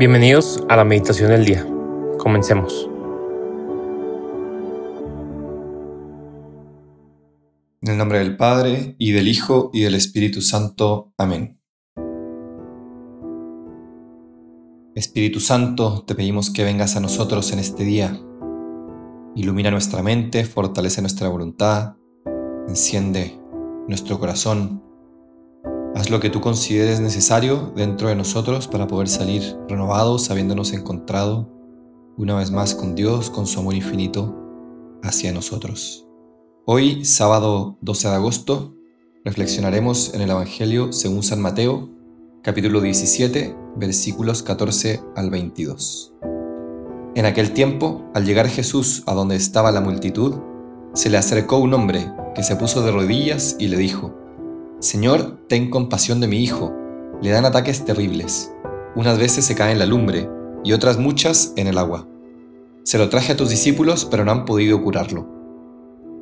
Bienvenidos a la meditación del día. Comencemos. En el nombre del Padre, y del Hijo, y del Espíritu Santo. Amén. Espíritu Santo, te pedimos que vengas a nosotros en este día. Ilumina nuestra mente, fortalece nuestra voluntad, enciende nuestro corazón Haz lo que tú consideres necesario dentro de nosotros para poder salir renovados, habiéndonos encontrado una vez más con Dios, con su amor infinito hacia nosotros. Hoy, sábado 12 de agosto, reflexionaremos en el Evangelio según San Mateo, capítulo 17, versículos 14 al 22. En aquel tiempo, al llegar Jesús a donde estaba la multitud, se le acercó un hombre que se puso de rodillas y le dijo, Señor, ten compasión de mi hijo. Le dan ataques terribles. Unas veces se cae en la lumbre y otras muchas en el agua. Se lo traje a tus discípulos, pero no han podido curarlo.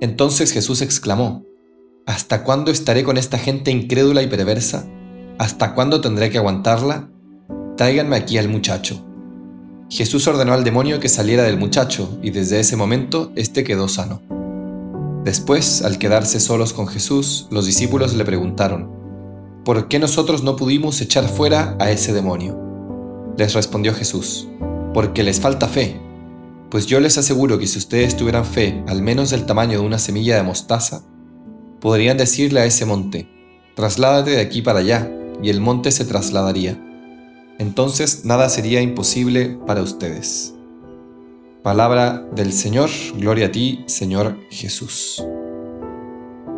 Entonces Jesús exclamó, ¿Hasta cuándo estaré con esta gente incrédula y perversa? ¿Hasta cuándo tendré que aguantarla? Tráiganme aquí al muchacho. Jesús ordenó al demonio que saliera del muchacho y desde ese momento éste quedó sano. Después, al quedarse solos con Jesús, los discípulos le preguntaron, ¿por qué nosotros no pudimos echar fuera a ese demonio? Les respondió Jesús, porque les falta fe. Pues yo les aseguro que si ustedes tuvieran fe, al menos del tamaño de una semilla de mostaza, podrían decirle a ese monte, trasládate de aquí para allá, y el monte se trasladaría. Entonces nada sería imposible para ustedes. Palabra del Señor, gloria a ti, Señor Jesús.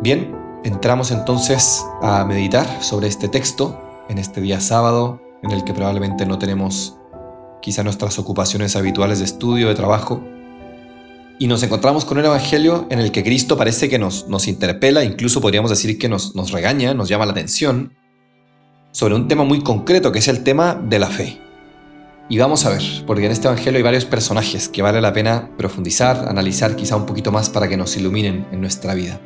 Bien, entramos entonces a meditar sobre este texto en este día sábado, en el que probablemente no tenemos quizá nuestras ocupaciones habituales de estudio, de trabajo, y nos encontramos con un evangelio en el que Cristo parece que nos, interpela, incluso podríamos decir que nos, nos regaña, nos llama la atención, sobre un tema muy concreto, que es el tema de la fe. Y vamos a ver, porque en este Evangelio hay varios personajes que vale la pena profundizar, analizar quizá un poquito más para que nos iluminen en nuestra vida.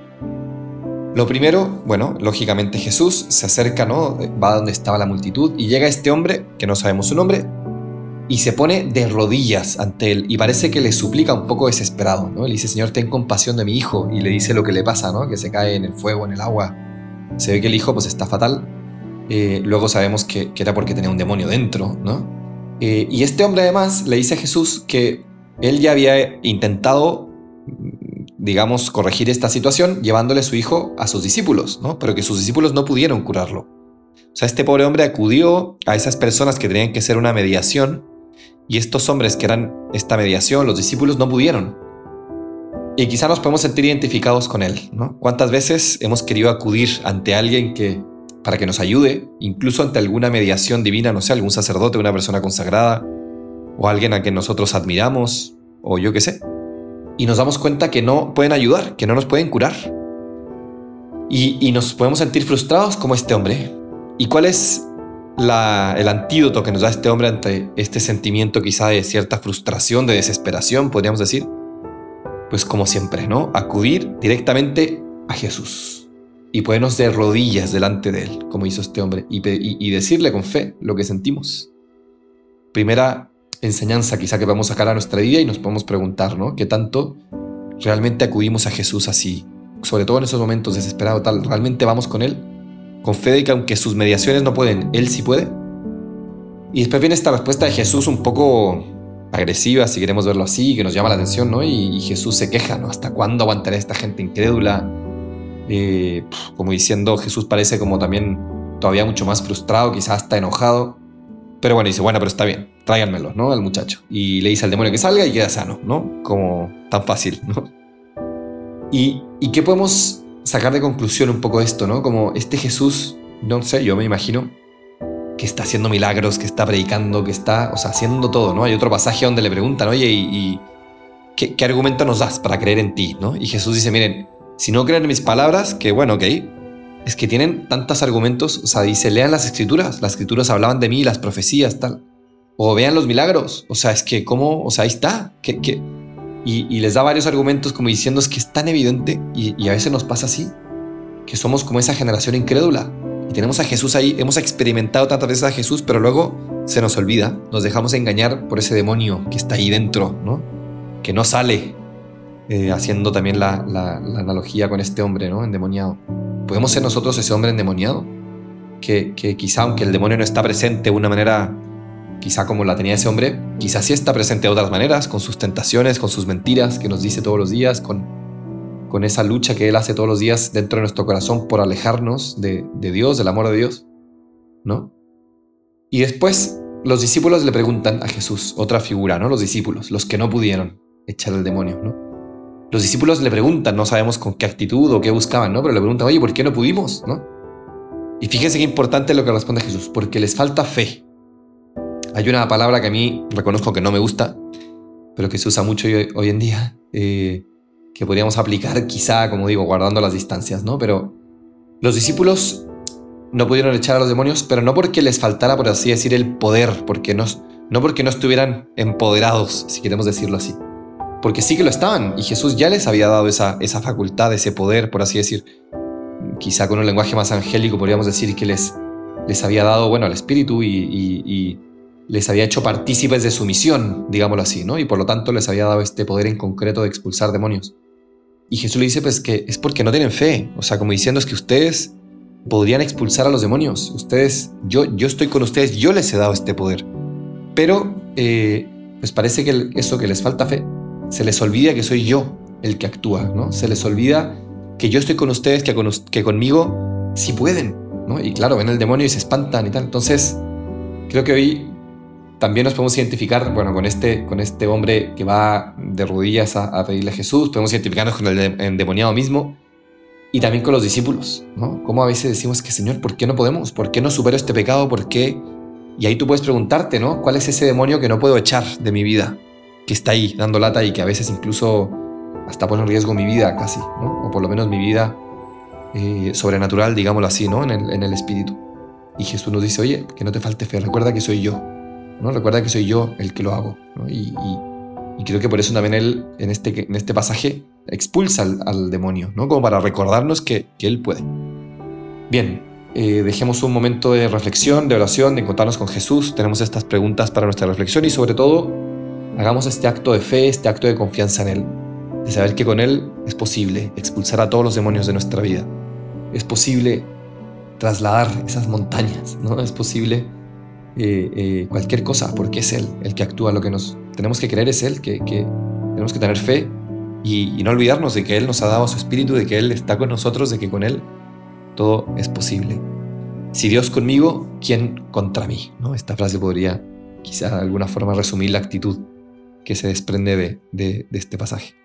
Lo primero, bueno, lógicamente Jesús se acerca, ¿no? Va donde estaba la multitud y llega este hombre, que no sabemos su nombre, y se pone de rodillas ante él y parece que le suplica un poco desesperado, ¿no? Le dice, Señor, ten compasión de mi hijo y le dice lo que le pasa, ¿no? Que se cae en el fuego, en el agua. Se ve que el hijo pues está fatal. Eh, luego sabemos que, que era porque tenía un demonio dentro, ¿no? Eh, y este hombre además le dice a Jesús que él ya había intentado, digamos, corregir esta situación llevándole su hijo a sus discípulos, ¿no? Pero que sus discípulos no pudieron curarlo. O sea, este pobre hombre acudió a esas personas que tenían que ser una mediación y estos hombres que eran esta mediación, los discípulos, no pudieron. Y quizá nos podemos sentir identificados con él, ¿no? ¿Cuántas veces hemos querido acudir ante alguien que para que nos ayude, incluso ante alguna mediación divina, no sé, algún sacerdote, una persona consagrada, o alguien a quien nosotros admiramos, o yo qué sé. Y nos damos cuenta que no pueden ayudar, que no nos pueden curar. Y, nos podemos sentir frustrados como este hombre. ¿Y cuál es el antídoto que nos da este hombre ante este sentimiento quizá de cierta frustración, de desesperación, podríamos decir? Pues como siempre, ¿no? Acudir directamente a Jesús y ponernos de rodillas delante de Él, como hizo este hombre, y, decirle con fe lo que sentimos. Primera enseñanza quizá que vamos a sacar a nuestra vida y nos podemos preguntar, ¿no? ¿Qué tanto realmente acudimos a Jesús así? Sobre todo en esos momentos desesperados, tal, ¿realmente vamos con Él? Con fe de que aunque sus mediaciones no pueden, Él sí puede. Y después viene esta respuesta de Jesús un poco agresiva, si queremos verlo así, que nos llama la atención, ¿no? Y, y Jesús se queja, ¿no? ¿Hasta cuándo aguantaré esta gente incrédula? Eh, como diciendo, Jesús parece como también todavía mucho más frustrado, quizás hasta enojado. Pero bueno, dice, bueno, pero está bien, tráiganmelo, ¿no? Al muchacho. Y le dice al demonio que salga y queda sano, ¿no? Como tan fácil, ¿no? ¿Y, y qué podemos sacar de conclusión un poco esto, ¿no? Como este Jesús, no sé, yo me imagino que está haciendo milagros, que está predicando, que está, o sea, haciendo todo, ¿no? Hay otro pasaje donde le preguntan, oye, ¿y, qué, qué, argumento nos das para creer en ti, ¿no? Y Jesús dice, miren, si no creen en mis palabras, que bueno, ok, es que tienen tantos argumentos, o sea, dice, lean las escrituras, las escrituras hablaban de mí, las profecías, tal. O vean los milagros, o sea, es que, ¿cómo? O sea, ahí está. que Y, les da varios argumentos como diciendo es que es tan evidente y, y a veces nos pasa así, que somos como esa generación incrédula. Y tenemos a Jesús ahí, hemos experimentado tantas veces a Jesús, pero luego se nos olvida, nos dejamos engañar por ese demonio que está ahí dentro, ¿no? Que no sale, eh, haciendo también la, analogía con este hombre, ¿no? Endemoniado. ¿Podemos ser nosotros ese hombre endemoniado? Que, quizá, aunque el demonio no está presente de una manera quizá como la tenía ese hombre, quizá sí está presente de otras maneras, con sus tentaciones, con sus mentiras que nos dice todos los días, con, esa lucha que Él hace todos los días dentro de nuestro corazón por alejarnos de, de Dios, del amor de Dios, ¿no? Y después los discípulos le preguntan a Jesús, otra figura, ¿no? Los discípulos, los que no pudieron echar al demonio, ¿no? Los discípulos le preguntan, no sabemos con qué actitud o qué buscaban, ¿no? Pero le preguntan, oye, ¿por qué no pudimos, ¿no? Y fíjense qué importante lo que responde Jesús, porque les falta fe. Hay una palabra que a mí reconozco que no me gusta, pero que se usa mucho hoy, en día, eh, que podríamos aplicar quizá, como digo, guardando las distancias, ¿no? Pero los discípulos no pudieron echar a los demonios, pero no porque les faltara, por así decir, el poder, porque no, no porque no estuvieran empoderados, si queremos decirlo así. Porque sí que lo estaban, y Jesús ya les había dado esa, esa facultad, ese poder, por así decir. Quizá con un lenguaje más angélico podríamos decir que les, les había dado, bueno, el espíritu y les había hecho partícipes de su misión, digámoslo así, ¿no? Y por lo tanto les había dado este poder en concreto de expulsar demonios. Y Jesús le dice, pues que es porque no tienen fe, o sea, como diciendo es que ustedes podrían expulsar a los demonios, ustedes, yo, yo estoy con ustedes, yo les he dado este poder. Pero, eh, pues parece que eso que les falta fe, se les olvida que soy yo el que actúa, ¿no? Se les olvida que yo estoy con ustedes, que, conmigo sí pueden, ¿no? Y claro, ven el demonio y se espantan y tal. Entonces, creo que hoy también nos podemos identificar, bueno, con este, con este hombre que va de rodillas a, pedirle a Jesús, podemos identificarnos con el endemoniado mismo y también con los discípulos, ¿no? Como a veces decimos que, Señor, ¿por qué no podemos? ¿Por qué no supero este pecado? ¿Por qué? Y ahí tú puedes preguntarte, ¿no? ¿Cuál es ese demonio que no puedo echar de mi vida? Que está ahí, dando lata y que a veces incluso hasta pone en riesgo mi vida casi. O por lo menos mi vida eh, sobrenatural, digámoslo así, ¿no? En el, en el espíritu. Y Jesús nos dice, oye, que no te falte fe, recuerda que soy yo, ¿no? Recuerda que soy yo el que lo hago. Y, creo que por eso también él, en este, en este pasaje, expulsa al, demonio, ¿no? Como para recordarnos que, él puede. Bien, eh, dejemos un momento de reflexión, de oración, de encontrarnos con Jesús. Tenemos estas preguntas para nuestra reflexión y sobre todo, hagamos este acto de fe, este acto de confianza en Él. De saber que con Él es posible expulsar a todos los demonios de nuestra vida. Es posible trasladar esas montañas, ¿no? Es posible eh, eh, cualquier cosa, porque es Él el que actúa lo que nos tenemos que creer, es Él, que, tenemos que tener fe y, no olvidarnos de que Él nos ha dado su espíritu, de que Él está con nosotros, de que con Él todo es posible. Si Dios conmigo, ¿quién contra mí? ¿No? Esta frase podría quizá de alguna forma resumir la actitud que se desprende de este pasaje.